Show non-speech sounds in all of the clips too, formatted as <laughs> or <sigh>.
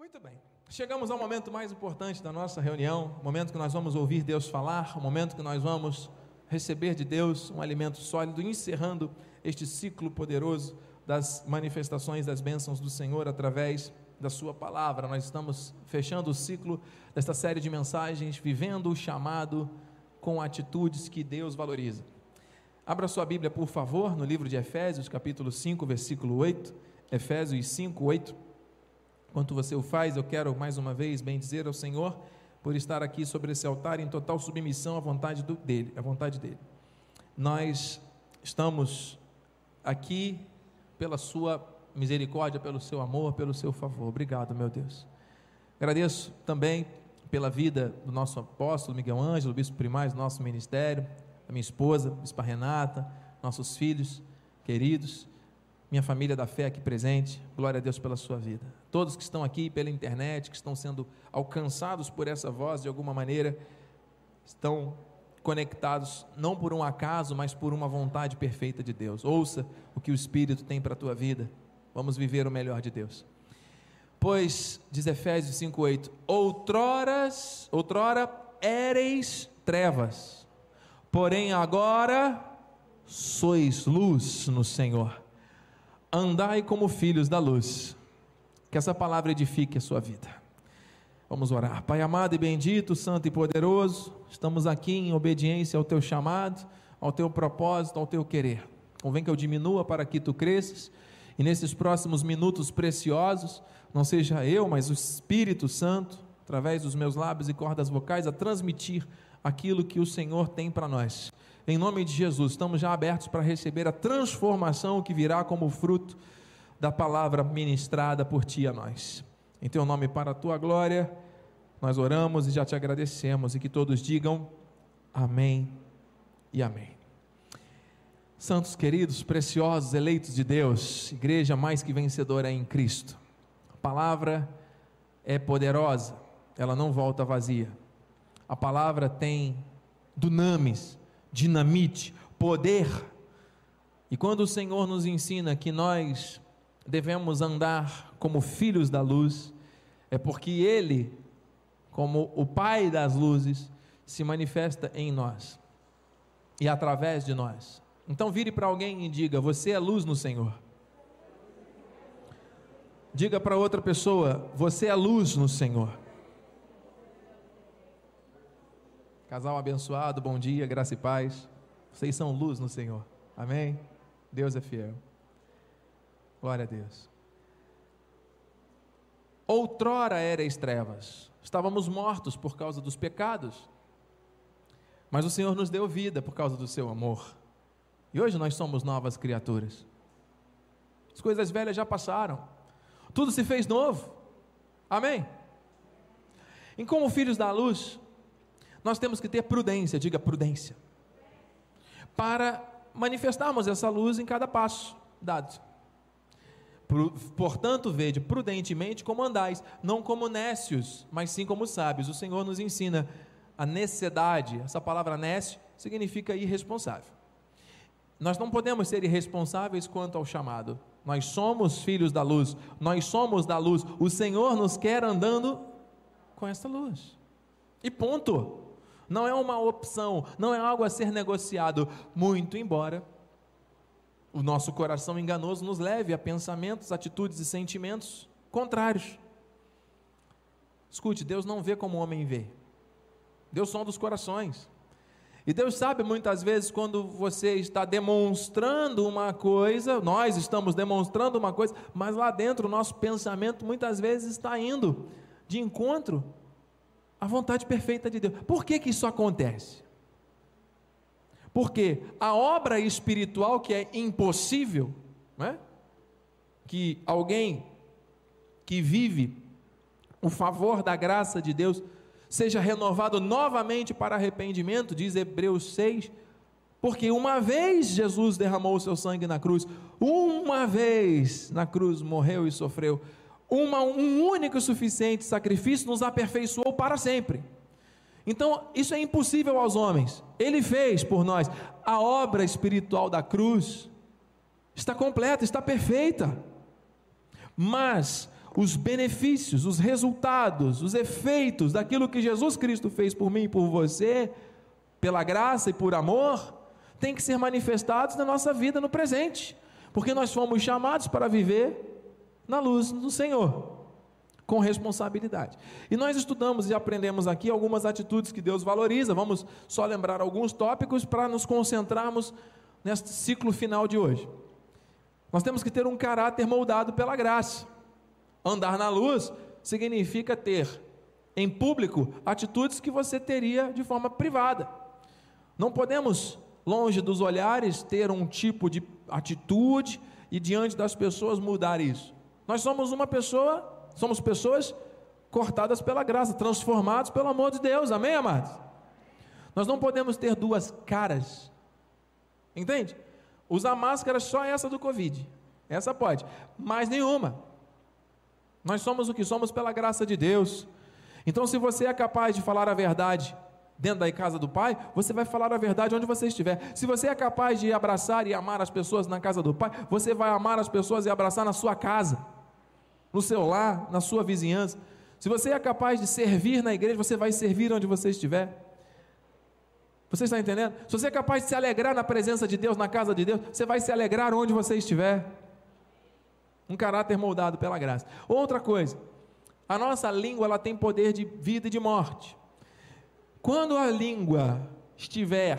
Muito bem. Chegamos ao momento mais importante da nossa reunião, o momento que nós vamos ouvir Deus falar, o momento que nós vamos receber de Deus um alimento sólido, encerrando este ciclo poderoso das manifestações das bênçãos do Senhor através da Sua palavra. Nós estamos fechando o ciclo desta série de mensagens, vivendo o chamado com atitudes que Deus valoriza. Abra sua Bíblia, por favor, no livro de Efésios, capítulo 5, versículo 8. Efésios 5, 8. Enquanto você o faz, eu quero mais uma vez bendizer ao Senhor por estar aqui sobre esse altar em total submissão à vontade do, dele, à vontade dele. Nós estamos aqui pela sua misericórdia, pelo seu amor, pelo seu favor. Obrigado, meu Deus. Agradeço também pela vida do nosso apóstolo Miguel Ângelo, bispo primaz nosso ministério, a minha esposa, bispa Renata, nossos filhos queridos minha família da fé aqui presente, glória a Deus pela sua vida. Todos que estão aqui pela internet, que estão sendo alcançados por essa voz de alguma maneira, estão conectados não por um acaso, mas por uma vontade perfeita de Deus. Ouça o que o Espírito tem para a tua vida. Vamos viver o melhor de Deus. Pois, diz Efésios 5,8: Outroras, outrora éreis trevas, porém agora sois luz no Senhor andai como filhos da luz. Que essa palavra edifique a sua vida. Vamos orar. Pai amado e bendito, santo e poderoso, estamos aqui em obediência ao teu chamado, ao teu propósito, ao teu querer. Convém que eu diminua para que tu cresças. E nesses próximos minutos preciosos, não seja eu, mas o Espírito Santo, através dos meus lábios e cordas vocais, a transmitir aquilo que o Senhor tem para nós. Em nome de Jesus, estamos já abertos para receber a transformação que virá como fruto da palavra ministrada por ti a nós. Em teu nome, para a tua glória, nós oramos e já te agradecemos, e que todos digam amém e amém. Santos queridos, preciosos, eleitos de Deus, igreja mais que vencedora em Cristo. A palavra é poderosa, ela não volta vazia. A palavra tem dunamis, dinamite, poder. E quando o Senhor nos ensina que nós devemos andar como filhos da luz, é porque Ele, como o Pai das luzes, se manifesta em nós e através de nós. Então vire para alguém e diga: Você é luz no Senhor. Diga para outra pessoa: Você é luz no Senhor. Casal abençoado, bom dia, graça e paz. Vocês são luz no Senhor. Amém? Deus é fiel. Glória a Deus. Outrora erais trevas, estávamos mortos por causa dos pecados, mas o Senhor nos deu vida por causa do seu amor, e hoje nós somos novas criaturas. As coisas velhas já passaram, tudo se fez novo, amém? E como filhos da luz, nós temos que ter prudência, diga prudência, para manifestarmos essa luz em cada passo dado. Portanto, vede prudentemente como andais, não como nécios, mas sim como sábios. O Senhor nos ensina a necessidade. Essa palavra nécio significa irresponsável. Nós não podemos ser irresponsáveis quanto ao chamado. Nós somos filhos da luz, nós somos da luz. O Senhor nos quer andando com essa luz. E ponto não é uma opção, não é algo a ser negociado, muito embora o nosso coração enganoso nos leve a pensamentos, atitudes e sentimentos contrários. Escute, Deus não vê como o homem vê. Deus sonda os corações. E Deus sabe muitas vezes quando você está demonstrando uma coisa, nós estamos demonstrando uma coisa, mas lá dentro o nosso pensamento muitas vezes está indo de encontro a vontade perfeita de Deus. Por que, que isso acontece? Porque a obra espiritual que é impossível, é? que alguém que vive o favor da graça de Deus seja renovado novamente para arrependimento, diz Hebreus 6, porque uma vez Jesus derramou o seu sangue na cruz, uma vez na cruz morreu e sofreu, uma, um único e suficiente sacrifício nos aperfeiçoou para sempre. Então, isso é impossível aos homens. Ele fez por nós. A obra espiritual da cruz está completa, está perfeita. Mas os benefícios, os resultados, os efeitos daquilo que Jesus Cristo fez por mim e por você, pela graça e por amor, tem que ser manifestados na nossa vida no presente, porque nós fomos chamados para viver na luz do Senhor, com responsabilidade. E nós estudamos e aprendemos aqui algumas atitudes que Deus valoriza, vamos só lembrar alguns tópicos para nos concentrarmos neste ciclo final de hoje. Nós temos que ter um caráter moldado pela graça. Andar na luz significa ter em público atitudes que você teria de forma privada. Não podemos, longe dos olhares, ter um tipo de atitude e diante das pessoas mudar isso. Nós somos uma pessoa, somos pessoas cortadas pela graça, transformados pelo amor de Deus, amém, amados? Nós não podemos ter duas caras, entende? Usar máscara só essa do Covid, essa pode, mais nenhuma. Nós somos o que somos pela graça de Deus. Então, se você é capaz de falar a verdade dentro da casa do Pai, você vai falar a verdade onde você estiver. Se você é capaz de abraçar e amar as pessoas na casa do Pai, você vai amar as pessoas e abraçar na sua casa, no seu lar, na sua vizinhança. Se você é capaz de servir na igreja, você vai servir onde você estiver. Você está entendendo? Se você é capaz de se alegrar na presença de Deus, na casa de Deus, você vai se alegrar onde você estiver um caráter moldado pela graça. Outra coisa, a nossa língua ela tem poder de vida e de morte. Quando a língua estiver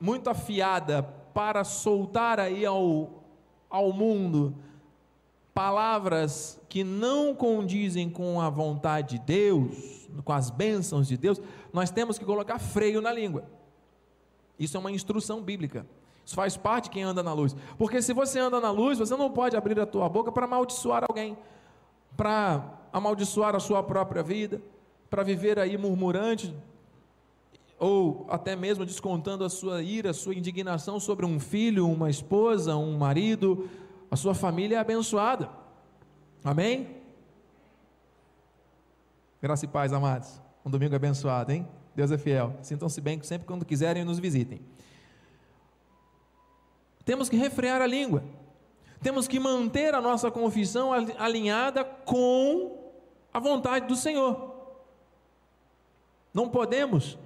muito afiada para soltar aí ao, ao mundo palavras que não condizem com a vontade de Deus, com as bênçãos de Deus, nós temos que colocar freio na língua. Isso é uma instrução bíblica. Isso faz parte de quem anda na luz. Porque se você anda na luz, você não pode abrir a tua boca para amaldiçoar alguém, para amaldiçoar a sua própria vida, para viver aí murmurante, ou até mesmo descontando a sua ira, a sua indignação sobre um filho, uma esposa, um marido, a sua família é abençoada. Amém? Graça e paz, amados. Um domingo abençoado, hein? Deus é fiel. Sintam-se bem sempre quando quiserem nos visitem. Temos que refrear a língua. Temos que manter a nossa confissão alinhada com a vontade do Senhor. Não podemos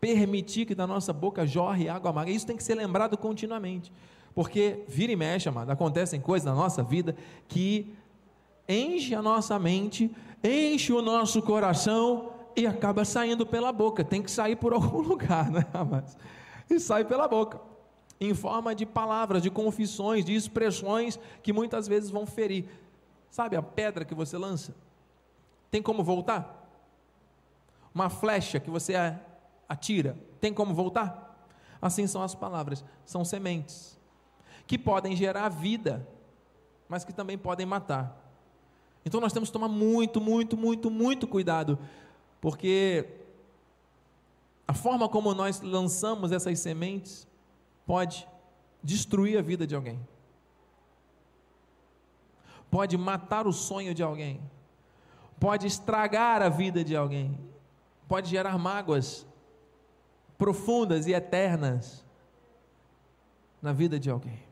permitir que da nossa boca jorre água amarga. Isso tem que ser lembrado continuamente. Porque vira e mexe, amado, acontecem coisas na nossa vida que enche a nossa mente, enche o nosso coração e acaba saindo pela boca. Tem que sair por <laughs> algum lugar, né, amados? E sai pela boca em forma de palavras, de confissões, de expressões que muitas vezes vão ferir. Sabe a pedra que você lança? Tem como voltar? Uma flecha que você atira, tem como voltar? Assim são as palavras, são sementes que podem gerar vida, mas que também podem matar. Então nós temos que tomar muito, muito, muito, muito cuidado, porque a forma como nós lançamos essas sementes pode destruir a vida de alguém, pode matar o sonho de alguém, pode estragar a vida de alguém, pode gerar mágoas profundas e eternas na vida de alguém.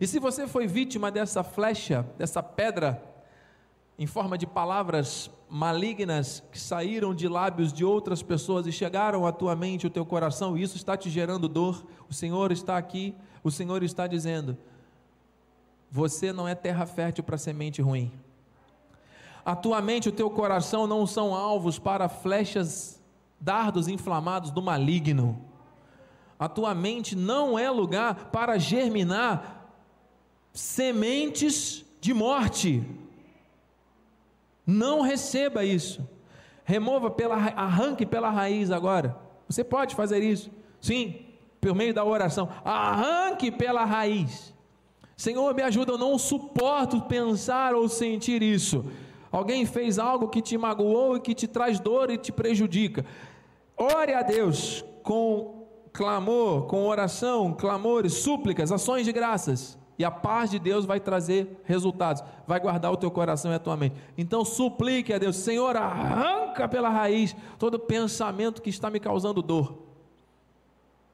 E se você foi vítima dessa flecha, dessa pedra, em forma de palavras malignas que saíram de lábios de outras pessoas e chegaram à tua mente, ao teu coração, e isso está te gerando dor, o Senhor está aqui, o Senhor está dizendo: você não é terra fértil para semente ruim. A tua mente o teu coração não são alvos para flechas, dardos inflamados do maligno. A tua mente não é lugar para germinar sementes de morte. Não receba isso. Remova pela arranque pela raiz agora. Você pode fazer isso. Sim, por meio da oração. Arranque pela raiz. Senhor, me ajuda, eu não suporto pensar ou sentir isso. Alguém fez algo que te magoou e que te traz dor e te prejudica. Ore a Deus com clamor, com oração, clamores, súplicas, ações de graças e a paz de Deus vai trazer resultados, vai guardar o teu coração e a tua mente. Então suplique a Deus, Senhor, arranca pela raiz todo pensamento que está me causando dor.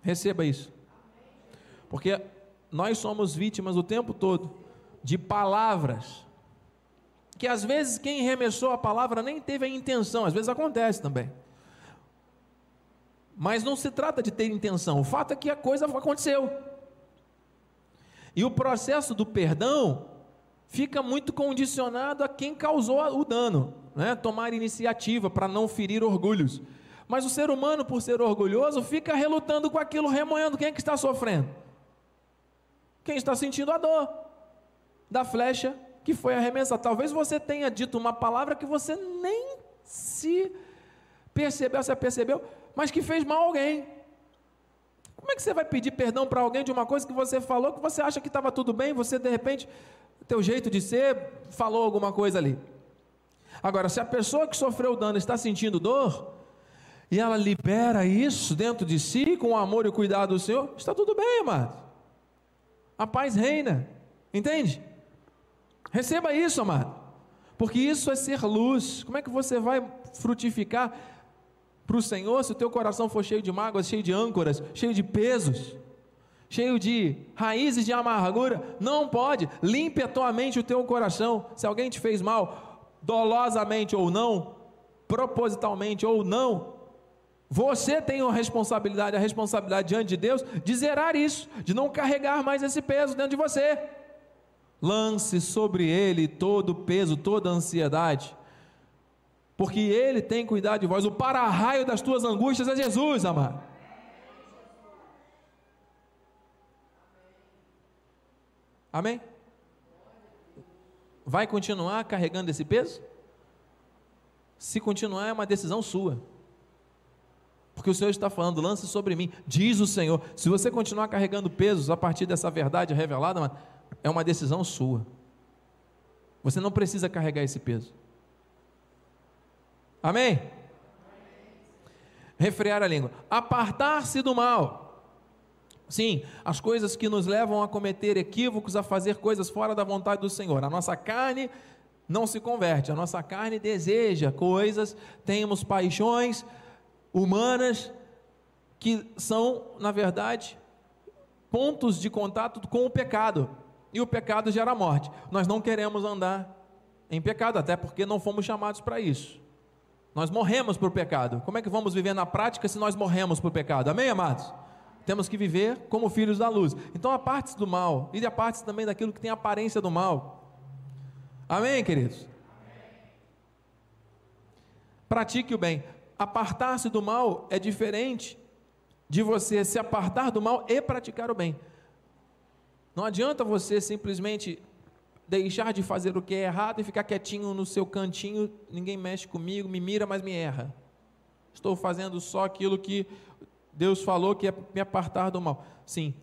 Receba isso. Porque nós somos vítimas o tempo todo de palavras que às vezes quem remessou a palavra nem teve a intenção, às vezes acontece também. Mas não se trata de ter intenção, o fato é que a coisa aconteceu. E o processo do perdão fica muito condicionado a quem causou o dano, né? tomar iniciativa para não ferir orgulhos. Mas o ser humano, por ser orgulhoso, fica relutando com aquilo, remoendo. Quem é que está sofrendo? Quem está sentindo a dor da flecha que foi arremessada. Talvez você tenha dito uma palavra que você nem se percebeu, se percebeu, mas que fez mal a alguém. Como é que você vai pedir perdão para alguém de uma coisa que você falou, que você acha que estava tudo bem, você de repente, teu jeito de ser, falou alguma coisa ali. Agora, se a pessoa que sofreu o dano está sentindo dor, e ela libera isso dentro de si, com o amor e o cuidado do Senhor, está tudo bem, amado. A paz reina, entende? Receba isso, amado, porque isso é ser luz. Como é que você vai frutificar para o Senhor se o teu coração for cheio de mágoas, cheio de âncoras, cheio de pesos? cheio de raízes de amargura, não pode. Limpe a tua mente, o teu coração. Se alguém te fez mal, dolosamente ou não, propositalmente ou não, você tem a responsabilidade, a responsabilidade diante de Deus de zerar isso, de não carregar mais esse peso dentro de você. Lance sobre ele todo o peso, toda a ansiedade, porque ele tem cuidado de vós. O para-raio das tuas angústias é Jesus, amado. Amém? Vai continuar carregando esse peso? Se continuar, é uma decisão sua. Porque o Senhor está falando, lance sobre mim, diz o Senhor. Se você continuar carregando pesos a partir dessa verdade revelada, é uma decisão sua. Você não precisa carregar esse peso. Amém? Refrear a língua. Apartar-se do mal. Sim, as coisas que nos levam a cometer equívocos, a fazer coisas fora da vontade do Senhor. A nossa carne não se converte, a nossa carne deseja coisas, temos paixões, humanas que são, na verdade, pontos de contato com o pecado. E o pecado gera morte. Nós não queremos andar em pecado, até porque não fomos chamados para isso. Nós morremos por pecado. Como é que vamos viver na prática se nós morremos por pecado? Amém, amados? Temos que viver como filhos da luz. Então, a parte do mal e a parte também daquilo que tem aparência do mal. Amém, queridos? Pratique o bem apartar-se do mal é diferente de você se apartar do mal e praticar o bem. Não adianta você simplesmente deixar de fazer o que é errado e ficar quietinho no seu cantinho, ninguém mexe comigo, me mira, mas me erra. Estou fazendo só aquilo que Deus falou que é me apartar do mal. Sim.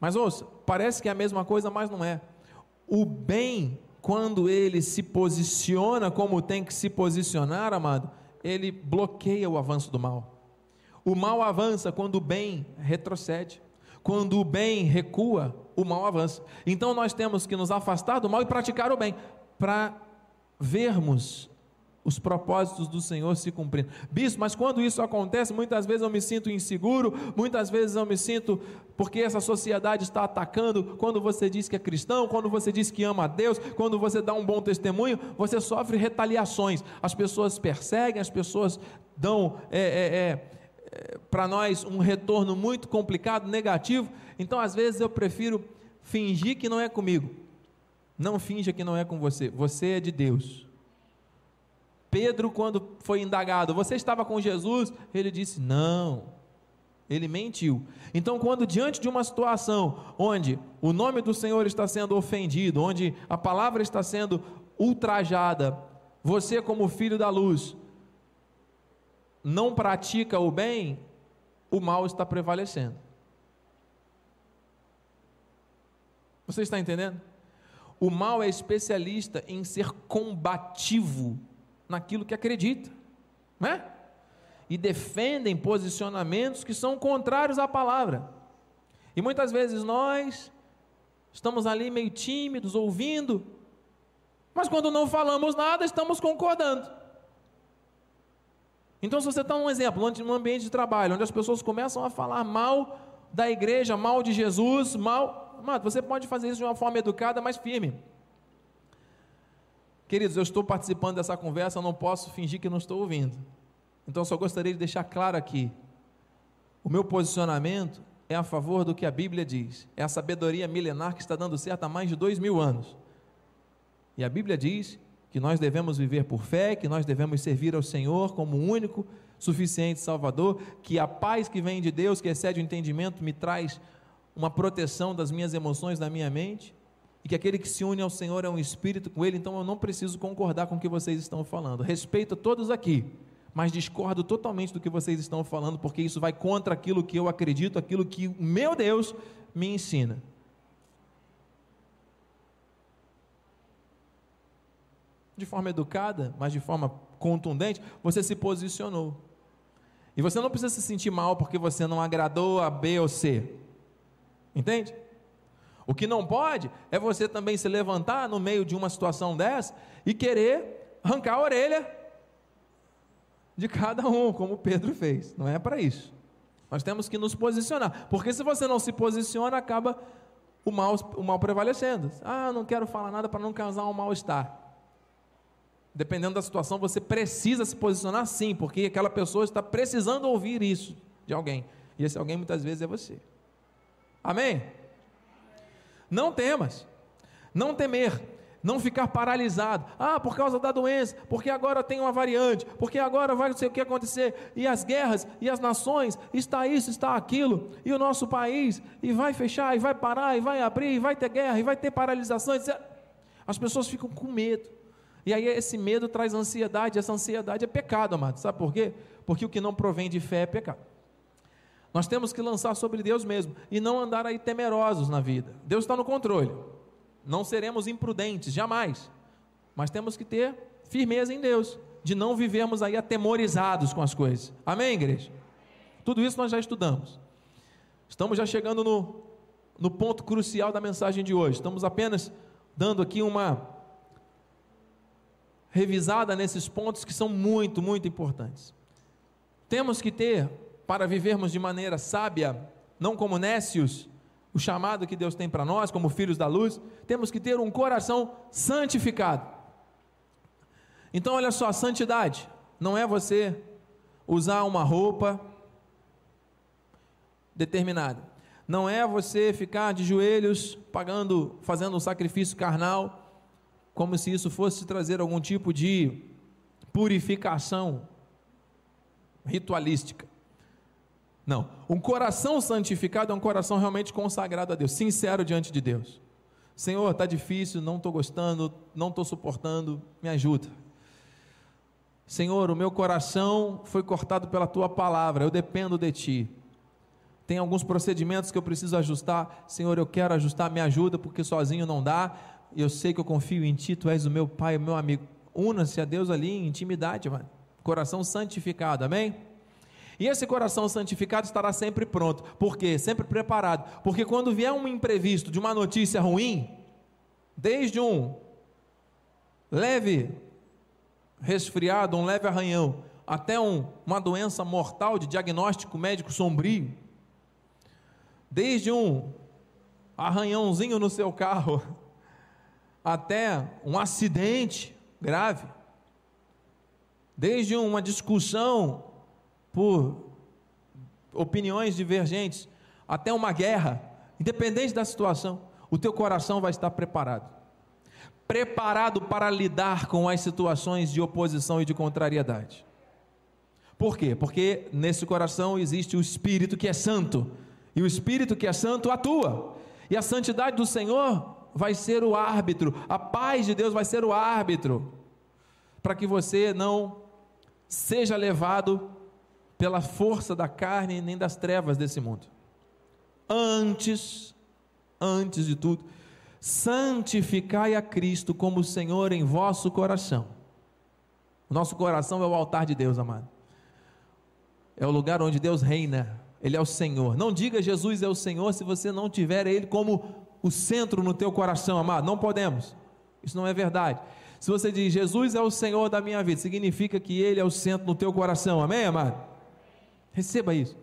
Mas ouça, parece que é a mesma coisa, mas não é. O bem, quando ele se posiciona como tem que se posicionar, amado, ele bloqueia o avanço do mal. O mal avança quando o bem retrocede. Quando o bem recua, o mal avança. Então nós temos que nos afastar do mal e praticar o bem, para vermos os propósitos do Senhor se cumprindo. Bispo, mas quando isso acontece, muitas vezes eu me sinto inseguro, muitas vezes eu me sinto porque essa sociedade está atacando. Quando você diz que é cristão, quando você diz que ama a Deus, quando você dá um bom testemunho, você sofre retaliações. As pessoas perseguem, as pessoas dão é, é, é, para nós um retorno muito complicado, negativo. Então, às vezes, eu prefiro fingir que não é comigo. Não finja que não é com você. Você é de Deus. Pedro, quando foi indagado, você estava com Jesus? Ele disse: Não. Ele mentiu. Então, quando diante de uma situação onde o nome do Senhor está sendo ofendido, onde a palavra está sendo ultrajada, você, como filho da luz, não pratica o bem, o mal está prevalecendo. Você está entendendo? O mal é especialista em ser combativo naquilo que acredita, né? E defendem posicionamentos que são contrários à palavra. E muitas vezes nós estamos ali meio tímidos, ouvindo, mas quando não falamos nada, estamos concordando. Então, se você está num exemplo, num ambiente de trabalho, onde as pessoas começam a falar mal da igreja, mal de Jesus, mal. Mano, você pode fazer isso de uma forma educada, mas firme. Queridos, eu estou participando dessa conversa, eu não posso fingir que não estou ouvindo. Então, só gostaria de deixar claro aqui: o meu posicionamento é a favor do que a Bíblia diz. É a sabedoria milenar que está dando certo há mais de dois mil anos. E a Bíblia diz que nós devemos viver por fé, que nós devemos servir ao Senhor como o único, suficiente Salvador, que a paz que vem de Deus, que excede o entendimento, me traz uma proteção das minhas emoções, da minha mente, e que aquele que se une ao Senhor é um espírito com Ele, então eu não preciso concordar com o que vocês estão falando. Respeito a todos aqui, mas discordo totalmente do que vocês estão falando, porque isso vai contra aquilo que eu acredito, aquilo que o meu Deus me ensina. De forma educada, mas de forma contundente, você se posicionou. E você não precisa se sentir mal porque você não agradou a B ou C. Entende? O que não pode é você também se levantar no meio de uma situação dessa e querer arrancar a orelha de cada um, como Pedro fez. Não é para isso. Nós temos que nos posicionar, porque se você não se posiciona, acaba o mal, o mal prevalecendo. Ah, não quero falar nada para não causar um mal-estar dependendo da situação, você precisa se posicionar sim, porque aquela pessoa está precisando ouvir isso de alguém. E esse alguém muitas vezes é você. Amém? Não temas, não temer, não ficar paralisado. Ah, por causa da doença, porque agora tem uma variante, porque agora vai não sei o que acontecer, e as guerras, e as nações, está isso, está aquilo, e o nosso país, e vai fechar, e vai parar, e vai abrir, e vai ter guerra, e vai ter paralisações. As pessoas ficam com medo. E aí esse medo traz ansiedade, essa ansiedade é pecado, amado. Sabe por quê? Porque o que não provém de fé é pecado. Nós temos que lançar sobre Deus mesmo e não andar aí temerosos na vida. Deus está no controle. Não seremos imprudentes, jamais. Mas temos que ter firmeza em Deus, de não vivermos aí atemorizados com as coisas. Amém, igreja? Tudo isso nós já estudamos. Estamos já chegando no, no ponto crucial da mensagem de hoje. Estamos apenas dando aqui uma revisada nesses pontos que são muito, muito importantes. Temos que ter, para vivermos de maneira sábia, não como nécios, o chamado que Deus tem para nós, como filhos da luz, temos que ter um coração santificado. Então, olha só, santidade não é você usar uma roupa determinada. Não é você ficar de joelhos pagando, fazendo um sacrifício carnal como se isso fosse trazer algum tipo de purificação ritualística. Não, um coração santificado é um coração realmente consagrado a Deus, sincero diante de Deus. Senhor, está difícil, não estou gostando, não estou suportando, me ajuda. Senhor, o meu coração foi cortado pela tua palavra, eu dependo de ti. Tem alguns procedimentos que eu preciso ajustar, Senhor, eu quero ajustar, me ajuda, porque sozinho não dá eu sei que eu confio em Ti, Tu és o meu Pai, o meu amigo. Una-se a Deus ali em intimidade, mano. Coração santificado, amém? E esse coração santificado estará sempre pronto. Por quê? Sempre preparado. Porque quando vier um imprevisto de uma notícia ruim, desde um leve resfriado, um leve arranhão, até um, uma doença mortal de diagnóstico médico sombrio, desde um arranhãozinho no seu carro, <laughs> até um acidente grave, desde uma discussão por opiniões divergentes, até uma guerra, independente da situação, o teu coração vai estar preparado. Preparado para lidar com as situações de oposição e de contrariedade. Por quê? Porque nesse coração existe o Espírito que é santo, e o Espírito que é santo atua, e a santidade do Senhor vai ser o árbitro, a paz de Deus vai ser o árbitro, para que você não seja levado pela força da carne nem das trevas desse mundo. Antes, antes de tudo, santificai a Cristo como Senhor em vosso coração. O nosso coração é o altar de Deus, amado. É o lugar onde Deus reina. Ele é o Senhor. Não diga Jesus é o Senhor se você não tiver Ele como o centro no teu coração, amado. Não podemos. Isso não é verdade. Se você diz Jesus é o Senhor da minha vida, significa que Ele é o centro no teu coração. Amém, amado? Receba isso.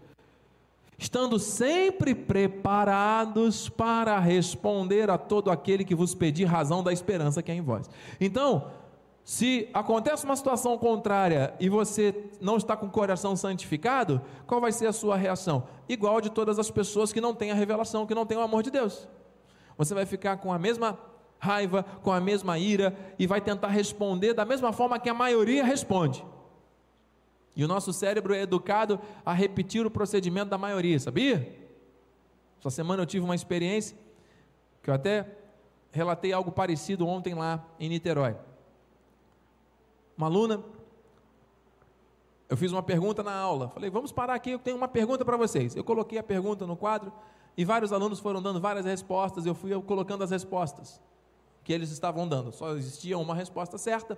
Estando sempre preparados para responder a todo aquele que vos pedir razão da esperança que é em vós. Então, Se acontece uma situação contrária e você não está com o coração santificado, qual vai ser a sua reação? Igual de todas as pessoas que não têm a revelação, que não têm o amor de Deus. Você vai ficar com a mesma raiva, com a mesma ira e vai tentar responder da mesma forma que a maioria responde. E o nosso cérebro é educado a repetir o procedimento da maioria, sabia? Essa semana eu tive uma experiência que eu até relatei algo parecido ontem lá em Niterói uma aluna, eu fiz uma pergunta na aula. Falei, vamos parar aqui, eu tenho uma pergunta para vocês. Eu coloquei a pergunta no quadro e vários alunos foram dando várias respostas. Eu fui colocando as respostas que eles estavam dando. Só existia uma resposta certa.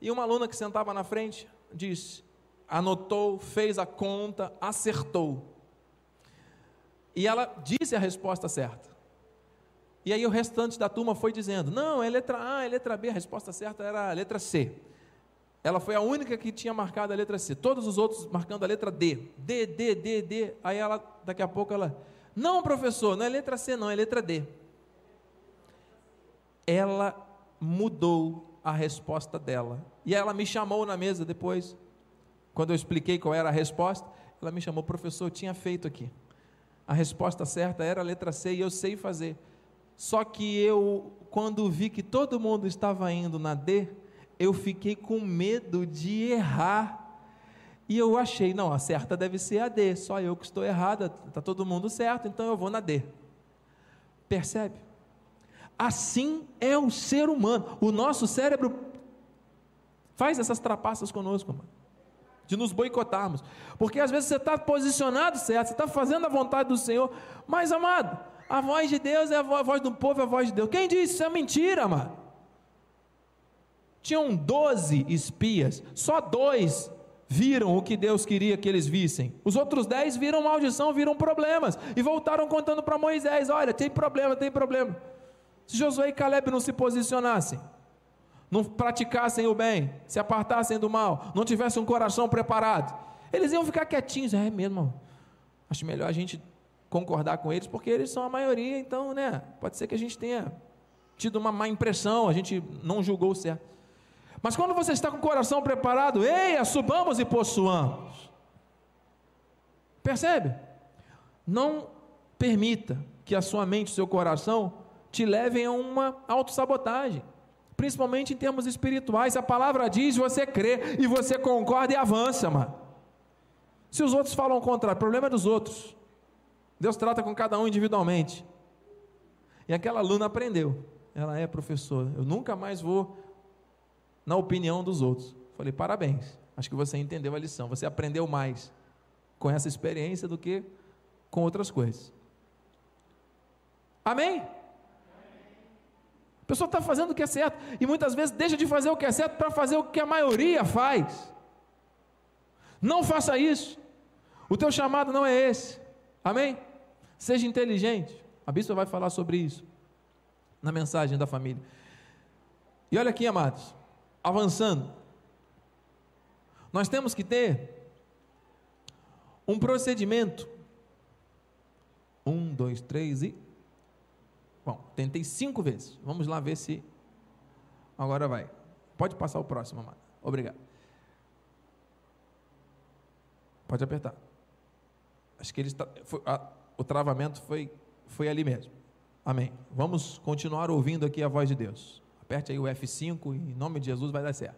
E uma aluna que sentava na frente disse, anotou, fez a conta, acertou. E ela disse a resposta certa. E aí o restante da turma foi dizendo: não, é letra A, é letra B, a resposta certa era a letra C. Ela foi a única que tinha marcado a letra C, todos os outros marcando a letra D. D, D, D, D. Aí ela, daqui a pouco ela, não, professor, não é letra C, não, é letra D. Ela mudou a resposta dela. E ela me chamou na mesa depois, quando eu expliquei qual era a resposta, ela me chamou, professor, eu tinha feito aqui. A resposta certa era a letra C e eu sei fazer. Só que eu, quando vi que todo mundo estava indo na D, eu fiquei com medo de errar. E eu achei, não, a certa deve ser a D, só eu que estou errada, está todo mundo certo, então eu vou na D. Percebe? Assim é o ser humano. O nosso cérebro faz essas trapaças conosco, mano. De nos boicotarmos. Porque às vezes você está posicionado certo, você está fazendo a vontade do Senhor, mas amado, a voz de Deus é a voz do povo, é a voz de Deus. Quem disse isso é mentira, mano? Tinham doze espias, só dois viram o que Deus queria que eles vissem. Os outros dez viram maldição, viram problemas e voltaram contando para Moisés: olha, tem problema, tem problema. Se Josué e Caleb não se posicionassem, não praticassem o bem, se apartassem do mal, não tivessem um coração preparado, eles iam ficar quietinhos. É mesmo, acho melhor a gente concordar com eles, porque eles são a maioria, então, né, pode ser que a gente tenha tido uma má impressão, a gente não julgou certo. Mas quando você está com o coração preparado, ei, subamos e possuamos. Percebe? Não permita que a sua mente e o seu coração te levem a uma autossabotagem. Principalmente em termos espirituais. A palavra diz, você crê e você concorda e avança, mano. Se os outros falam o contrário, o problema é dos outros. Deus trata com cada um individualmente. E aquela aluna aprendeu. Ela é professora. Eu nunca mais vou na opinião dos outros. Falei, parabéns. Acho que você entendeu a lição. Você aprendeu mais com essa experiência do que com outras coisas. Amém? A pessoa está fazendo o que é certo e muitas vezes deixa de fazer o que é certo para fazer o que a maioria faz. Não faça isso. O teu chamado não é esse. Amém? Seja inteligente. A bispa vai falar sobre isso na mensagem da família. E olha aqui, amados, avançando. Nós temos que ter um procedimento. Um, dois, três e. Bom, tentei cinco vezes. Vamos lá ver se. Agora vai. Pode passar o próximo, amado. Obrigado. Pode apertar. Acho que ele está. Foi, a, o travamento foi, foi ali mesmo. Amém. Vamos continuar ouvindo aqui a voz de Deus. Aperte aí o F5 e em nome de Jesus vai dar certo.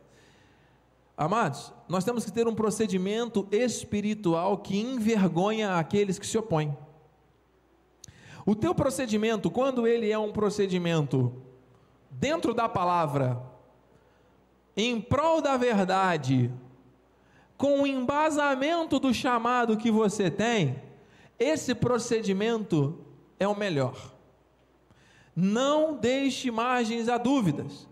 Amados, nós temos que ter um procedimento espiritual que envergonha aqueles que se opõem. O teu procedimento, quando ele é um procedimento dentro da palavra, em prol da verdade, com o embasamento do chamado que você tem, esse procedimento é o melhor. Não deixe margens a dúvidas.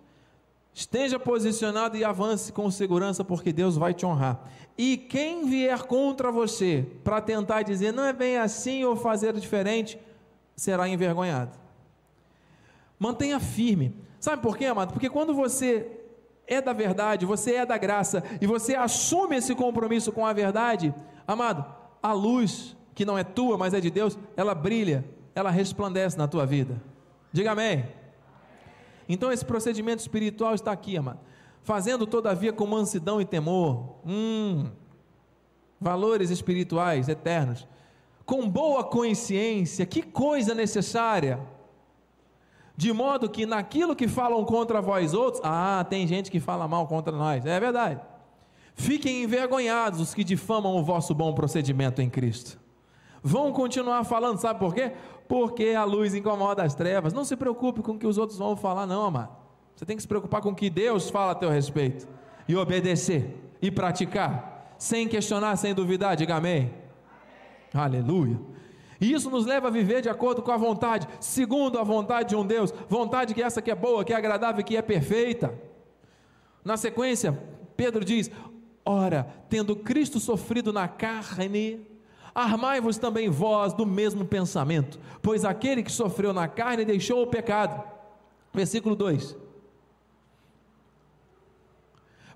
Esteja posicionado e avance com segurança, porque Deus vai te honrar. E quem vier contra você para tentar dizer não é bem assim ou fazer diferente, será envergonhado. Mantenha firme. Sabe por quê, amado? Porque quando você é da verdade, você é da graça e você assume esse compromisso com a verdade, amado, a luz que não é tua, mas é de Deus, ela brilha, ela resplandece na tua vida. Diga amém. Então esse procedimento espiritual está aqui, amado. fazendo todavia com mansidão e temor. Hum, valores espirituais eternos. Com boa consciência, que coisa necessária. De modo que naquilo que falam contra vós outros, ah, tem gente que fala mal contra nós, é verdade. Fiquem envergonhados os que difamam o vosso bom procedimento em Cristo. Vão continuar falando, sabe por quê? Porque a luz incomoda as trevas. Não se preocupe com o que os outros vão falar, não, amado. Você tem que se preocupar com o que Deus fala a teu respeito e obedecer e praticar, sem questionar, sem duvidar. Diga amém. amém. Aleluia. E isso nos leva a viver de acordo com a vontade, segundo a vontade de um Deus, vontade que essa que é boa, que é agradável, que é perfeita. Na sequência, Pedro diz: Ora, tendo Cristo sofrido na carne, armai-vos também vós do mesmo pensamento, pois aquele que sofreu na carne deixou o pecado. Versículo 2: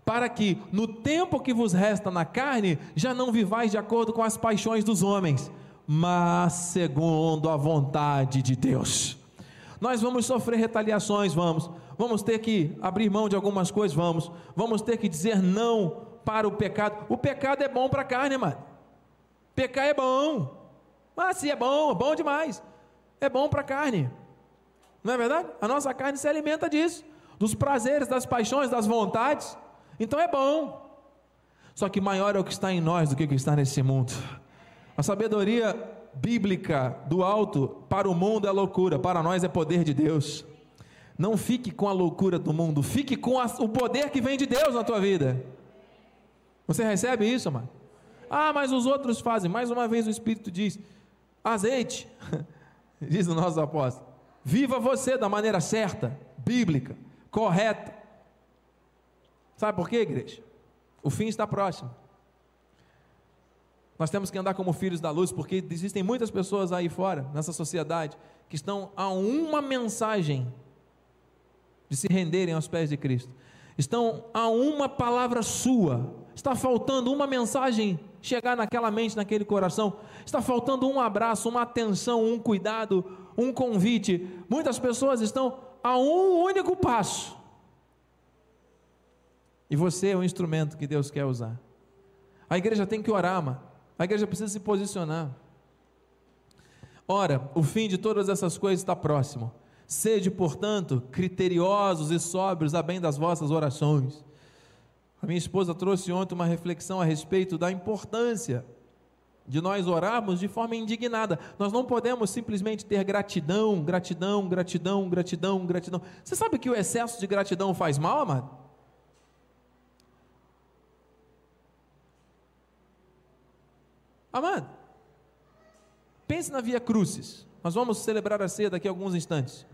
Para que no tempo que vos resta na carne, já não vivais de acordo com as paixões dos homens mas segundo a vontade de Deus. Nós vamos sofrer retaliações, vamos. Vamos ter que abrir mão de algumas coisas, vamos. Vamos ter que dizer não para o pecado. O pecado é bom para a carne, mano. Pecar é bom. Mas se é bom, é bom demais. É bom para a carne. Não é verdade? A nossa carne se alimenta disso, dos prazeres, das paixões, das vontades. Então é bom. Só que maior é o que está em nós do que o que está nesse mundo. A sabedoria bíblica do alto para o mundo é loucura, para nós é poder de Deus. Não fique com a loucura do mundo, fique com a, o poder que vem de Deus na tua vida. Você recebe isso, mano? Ah, mas os outros fazem. Mais uma vez o Espírito diz: azeite, <laughs> diz o nosso apóstolo. Viva você da maneira certa, bíblica, correta. Sabe por quê, igreja? O fim está próximo. Nós temos que andar como filhos da luz, porque existem muitas pessoas aí fora, nessa sociedade, que estão a uma mensagem de se renderem aos pés de Cristo. Estão a uma palavra sua. Está faltando uma mensagem chegar naquela mente, naquele coração. Está faltando um abraço, uma atenção, um cuidado, um convite. Muitas pessoas estão a um único passo. E você é o instrumento que Deus quer usar. A igreja tem que orar, mano. A igreja precisa se posicionar. Ora, o fim de todas essas coisas está próximo. Sede, portanto, criteriosos e sóbrios a bem das vossas orações. A minha esposa trouxe ontem uma reflexão a respeito da importância de nós orarmos de forma indignada. Nós não podemos simplesmente ter gratidão, gratidão, gratidão, gratidão, gratidão. Você sabe que o excesso de gratidão faz mal, amado? Amado, pense na Via Crucis. Nós vamos celebrar a ceia daqui a alguns instantes.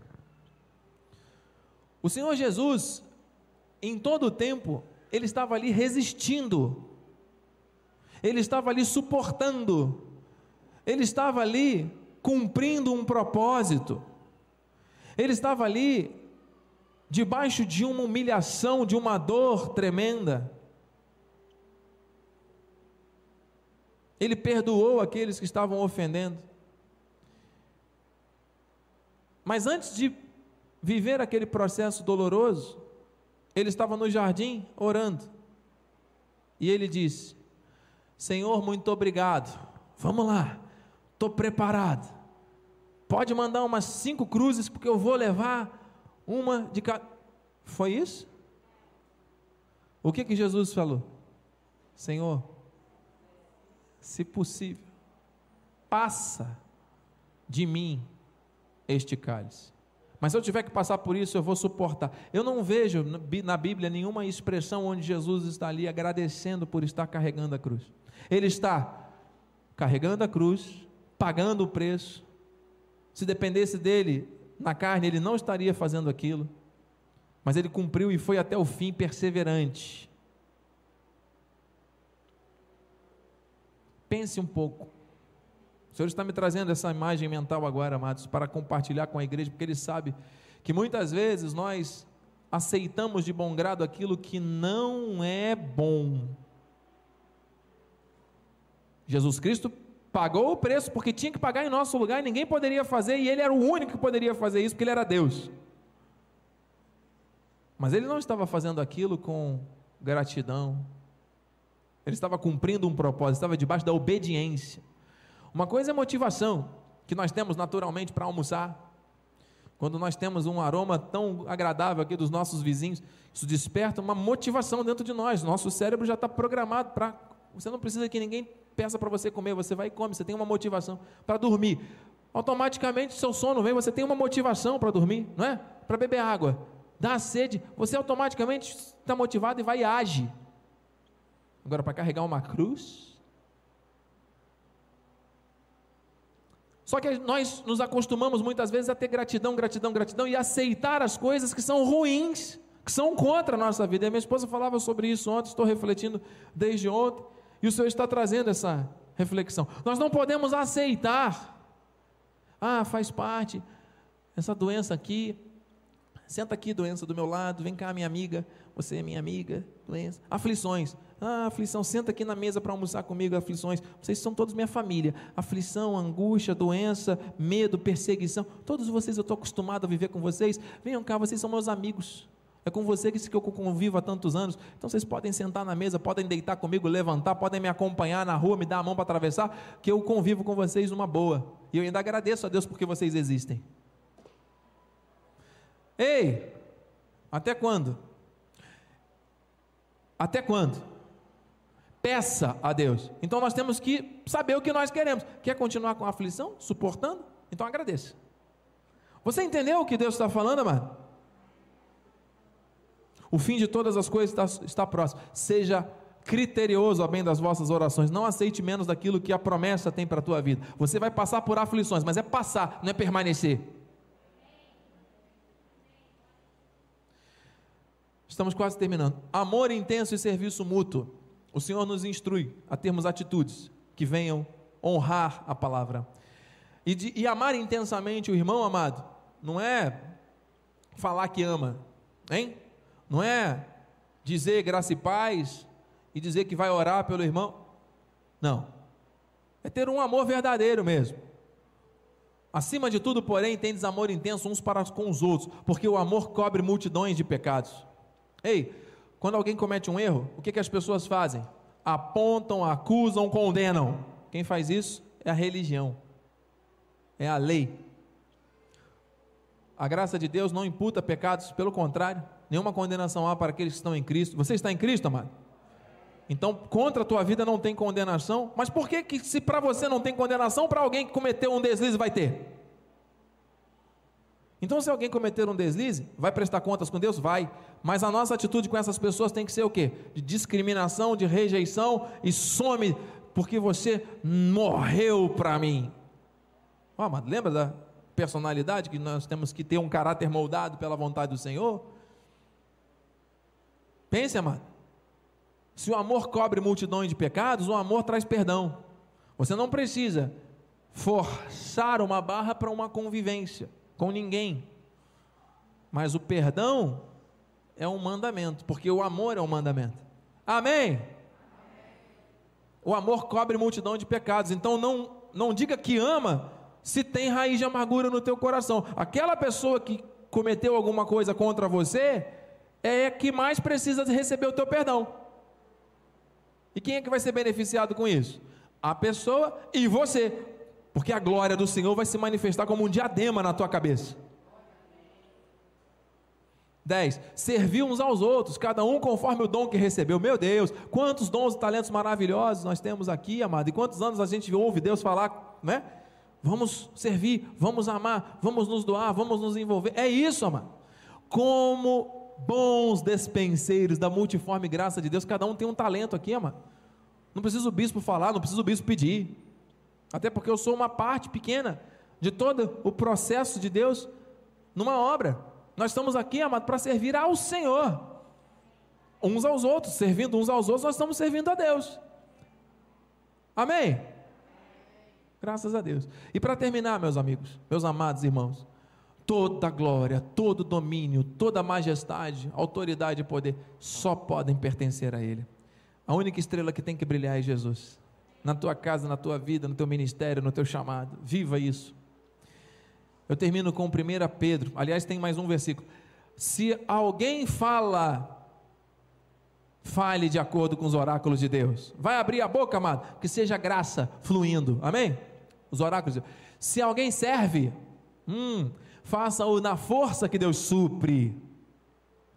O Senhor Jesus, em todo o tempo, ele estava ali resistindo, ele estava ali suportando, ele estava ali cumprindo um propósito, ele estava ali debaixo de uma humilhação, de uma dor tremenda. Ele perdoou aqueles que estavam ofendendo. Mas antes de viver aquele processo doloroso, ele estava no jardim orando. E ele disse: Senhor, muito obrigado. Vamos lá, estou preparado. Pode mandar umas cinco cruzes, porque eu vou levar uma de cada. Foi isso? O que que Jesus falou? Senhor, se possível, passa de mim este cálice. Mas se eu tiver que passar por isso, eu vou suportar. Eu não vejo na Bíblia nenhuma expressão onde Jesus está ali agradecendo por estar carregando a cruz. Ele está carregando a cruz, pagando o preço. Se dependesse dele na carne, ele não estaria fazendo aquilo. Mas ele cumpriu e foi até o fim perseverante. Pense um pouco. O Senhor está me trazendo essa imagem mental agora, amados, para compartilhar com a igreja, porque Ele sabe que muitas vezes nós aceitamos de bom grado aquilo que não é bom. Jesus Cristo pagou o preço porque tinha que pagar em nosso lugar e ninguém poderia fazer, e Ele era o único que poderia fazer isso, porque Ele era Deus. Mas ele não estava fazendo aquilo com gratidão. Ele estava cumprindo um propósito, estava debaixo da obediência. Uma coisa é motivação, que nós temos naturalmente para almoçar. Quando nós temos um aroma tão agradável aqui dos nossos vizinhos, isso desperta uma motivação dentro de nós. Nosso cérebro já está programado para. Você não precisa que ninguém peça para você comer, você vai e come, você tem uma motivação para dormir. Automaticamente seu sono vem, você tem uma motivação para dormir, não é? Para beber água, dá sede, você automaticamente está motivado e vai e age. Agora, para carregar uma cruz. Só que nós nos acostumamos muitas vezes a ter gratidão, gratidão, gratidão e aceitar as coisas que são ruins, que são contra a nossa vida. E a minha esposa falava sobre isso ontem, estou refletindo desde ontem. E o Senhor está trazendo essa reflexão. Nós não podemos aceitar, ah, faz parte, essa doença aqui, senta aqui, doença do meu lado, vem cá, minha amiga, você é minha amiga, doença. Aflições, ah, aflição, senta aqui na mesa para almoçar comigo, aflições. Vocês são todos minha família. Aflição, angústia, doença, medo, perseguição. Todos vocês eu estou acostumado a viver com vocês. Venham cá, vocês são meus amigos. É com você que eu convivo há tantos anos. Então vocês podem sentar na mesa, podem deitar comigo, levantar, podem me acompanhar na rua, me dar a mão para atravessar, que eu convivo com vocês numa boa. E eu ainda agradeço a Deus porque vocês existem. Ei, até quando? Até quando? Peça a Deus. Então nós temos que saber o que nós queremos. Quer continuar com a aflição, suportando? Então agradeça. Você entendeu o que Deus está falando, amado? O fim de todas as coisas está, está próximo. Seja criterioso a bem das vossas orações. Não aceite menos daquilo que a promessa tem para a tua vida. Você vai passar por aflições, mas é passar, não é permanecer. Estamos quase terminando. Amor intenso e serviço mútuo. O Senhor nos instrui a termos atitudes que venham honrar a palavra. E, de, e amar intensamente o irmão amado, não é falar que ama, hein? Não é dizer graça e paz e dizer que vai orar pelo irmão. Não. É ter um amor verdadeiro mesmo. Acima de tudo, porém, tem desamor intenso uns para com os outros, porque o amor cobre multidões de pecados. Ei, quando alguém comete um erro, o que, que as pessoas fazem? Apontam, acusam, condenam. Quem faz isso é a religião, é a lei. A graça de Deus não imputa pecados, pelo contrário, nenhuma condenação há para aqueles que estão em Cristo. Você está em Cristo, amado? Então, contra a tua vida não tem condenação. Mas por que, que se para você não tem condenação, para alguém que cometeu um deslize vai ter? Então, se alguém cometer um deslize, vai prestar contas com Deus? Vai. Mas a nossa atitude com essas pessoas tem que ser o quê? De discriminação, de rejeição e some, porque você morreu para mim. Oh, amado, lembra da personalidade que nós temos que ter um caráter moldado pela vontade do Senhor? Pense, amado. Se o amor cobre multidões de pecados, o amor traz perdão. Você não precisa forçar uma barra para uma convivência com ninguém. Mas o perdão é um mandamento, porque o amor é um mandamento. Amém? O amor cobre multidão de pecados. Então não, não diga que ama se tem raiz de amargura no teu coração. Aquela pessoa que cometeu alguma coisa contra você, é que mais precisa receber o teu perdão. E quem é que vai ser beneficiado com isso? A pessoa e você, porque a glória do Senhor vai se manifestar como um diadema na tua cabeça. 10. Servir uns aos outros, cada um conforme o dom que recebeu. Meu Deus, quantos dons e talentos maravilhosos nós temos aqui, amado. E quantos anos a gente ouve Deus falar, né? Vamos servir, vamos amar, vamos nos doar, vamos nos envolver. É isso, amado. Como bons despenseiros da multiforme graça de Deus. Cada um tem um talento aqui, amado. Não precisa o bispo falar, não precisa o bispo pedir. Até porque eu sou uma parte pequena de todo o processo de Deus numa obra. Nós estamos aqui, amado, para servir ao Senhor. Uns aos outros, servindo uns aos outros, nós estamos servindo a Deus. Amém? Graças a Deus. E para terminar, meus amigos, meus amados irmãos, toda glória, todo domínio, toda majestade, autoridade e poder só podem pertencer a Ele. A única estrela que tem que brilhar é Jesus. Na tua casa, na tua vida, no teu ministério, no teu chamado. Viva isso. Eu termino com 1 Pedro. Aliás, tem mais um versículo. Se alguém fala, fale de acordo com os oráculos de Deus. Vai abrir a boca, amado, que seja graça fluindo. Amém? Os oráculos. Se alguém serve, hum, faça-o na força que Deus supre.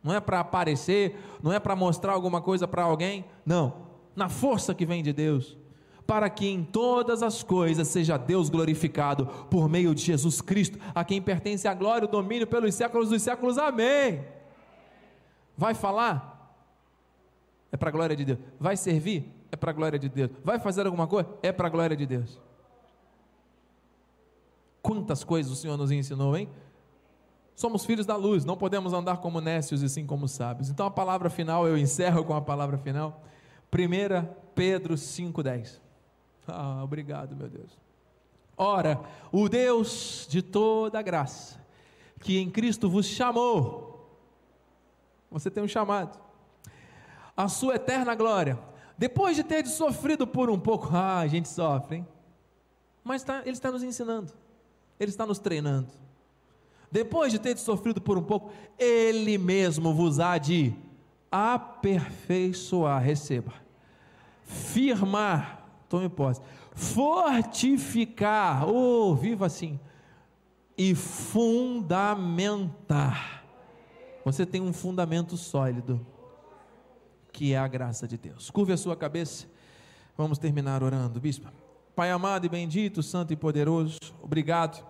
Não é para aparecer, não é para mostrar alguma coisa para alguém, não. Na força que vem de Deus para que em todas as coisas seja Deus glorificado por meio de Jesus Cristo, a quem pertence a glória e o domínio pelos séculos dos séculos. Amém. Vai falar? É para a glória de Deus. Vai servir? É para a glória de Deus. Vai fazer alguma coisa? É para a glória de Deus. Quantas coisas o Senhor nos ensinou, hein? Somos filhos da luz, não podemos andar como nécios e sim como sábios. Então a palavra final, eu encerro com a palavra final. 1 Pedro 5,10. <laughs> Ah, obrigado, meu Deus. Ora, o Deus de toda graça, que em Cristo vos chamou, você tem um chamado, a sua eterna glória, depois de ter sofrido por um pouco, <laughs> ah, a gente sofre, hein? mas tá, Ele está nos ensinando, Ele está nos treinando. Depois de ter sofrido por um pouco, Ele mesmo vos há de aperfeiçoar, receba, firmar, tome posse, fortificar, oh, viva assim, e fundamentar. Você tem um fundamento sólido, que é a graça de Deus. Curve a sua cabeça, vamos terminar orando, bispo. Pai amado e bendito, santo e poderoso, obrigado,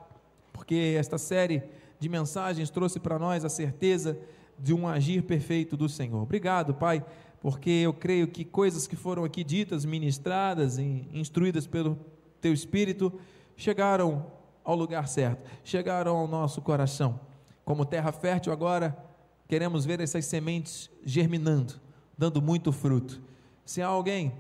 porque esta série de mensagens trouxe para nós a certeza de um agir perfeito do Senhor. Obrigado, Pai porque eu creio que coisas que foram aqui ditas, ministradas e instruídas pelo Teu Espírito, chegaram ao lugar certo, chegaram ao nosso coração. Como terra fértil, agora queremos ver essas sementes germinando, dando muito fruto. Se há alguém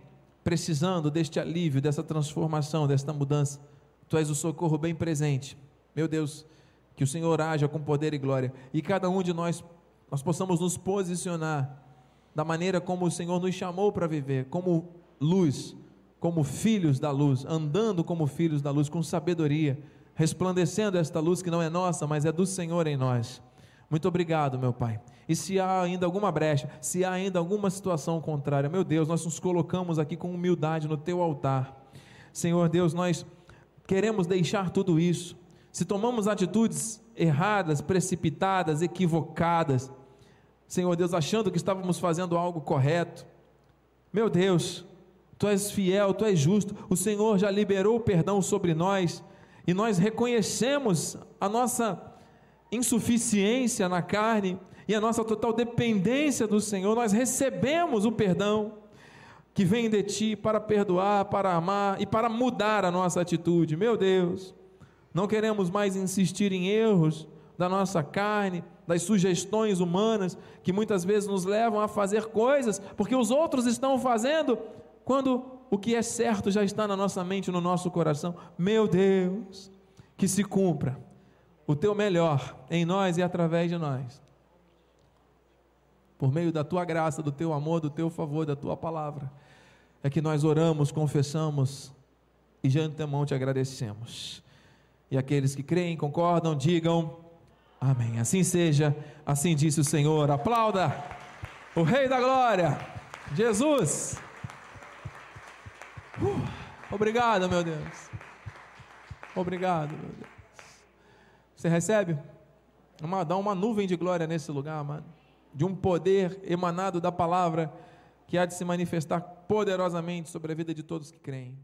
precisando deste alívio, dessa transformação, desta mudança, Tu és o socorro bem presente. Meu Deus, que o Senhor haja com poder e glória e cada um de nós nós possamos nos posicionar da maneira como o Senhor nos chamou para viver, como luz, como filhos da luz, andando como filhos da luz, com sabedoria, resplandecendo esta luz que não é nossa, mas é do Senhor em nós. Muito obrigado, meu Pai. E se há ainda alguma brecha, se há ainda alguma situação contrária, meu Deus, nós nos colocamos aqui com humildade no teu altar. Senhor Deus, nós queremos deixar tudo isso. Se tomamos atitudes erradas, precipitadas, equivocadas, Senhor Deus, achando que estávamos fazendo algo correto. Meu Deus, Tu és fiel, Tu és justo, o Senhor já liberou o perdão sobre nós e nós reconhecemos a nossa insuficiência na carne e a nossa total dependência do Senhor, nós recebemos o perdão que vem de Ti para perdoar, para amar e para mudar a nossa atitude. Meu Deus, não queremos mais insistir em erros da nossa carne, das sugestões humanas que muitas vezes nos levam a fazer coisas porque os outros estão fazendo, quando o que é certo já está na nossa mente, no nosso coração. Meu Deus, que se cumpra o teu melhor em nós e através de nós. Por meio da tua graça, do teu amor, do teu favor, da tua palavra, é que nós oramos, confessamos e de antemão te agradecemos. E aqueles que creem, concordam, digam. Amém. Assim seja, assim disse o Senhor. Aplauda o Rei da Glória, Jesus. Uh, obrigado, meu Deus. Obrigado, meu Deus. Você recebe? Uma, dá uma nuvem de glória nesse lugar, mano. De um poder emanado da palavra que há de se manifestar poderosamente sobre a vida de todos que creem.